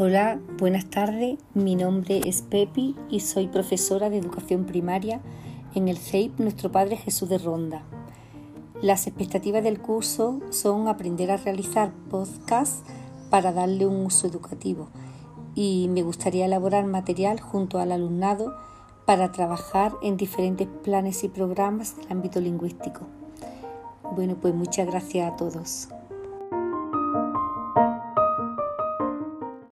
Hola, buenas tardes. Mi nombre es Pepi y soy profesora de educación primaria en el CEIP Nuestro Padre Jesús de Ronda. Las expectativas del curso son aprender a realizar podcasts para darle un uso educativo y me gustaría elaborar material junto al alumnado para trabajar en diferentes planes y programas del ámbito lingüístico. Bueno, pues muchas gracias a todos.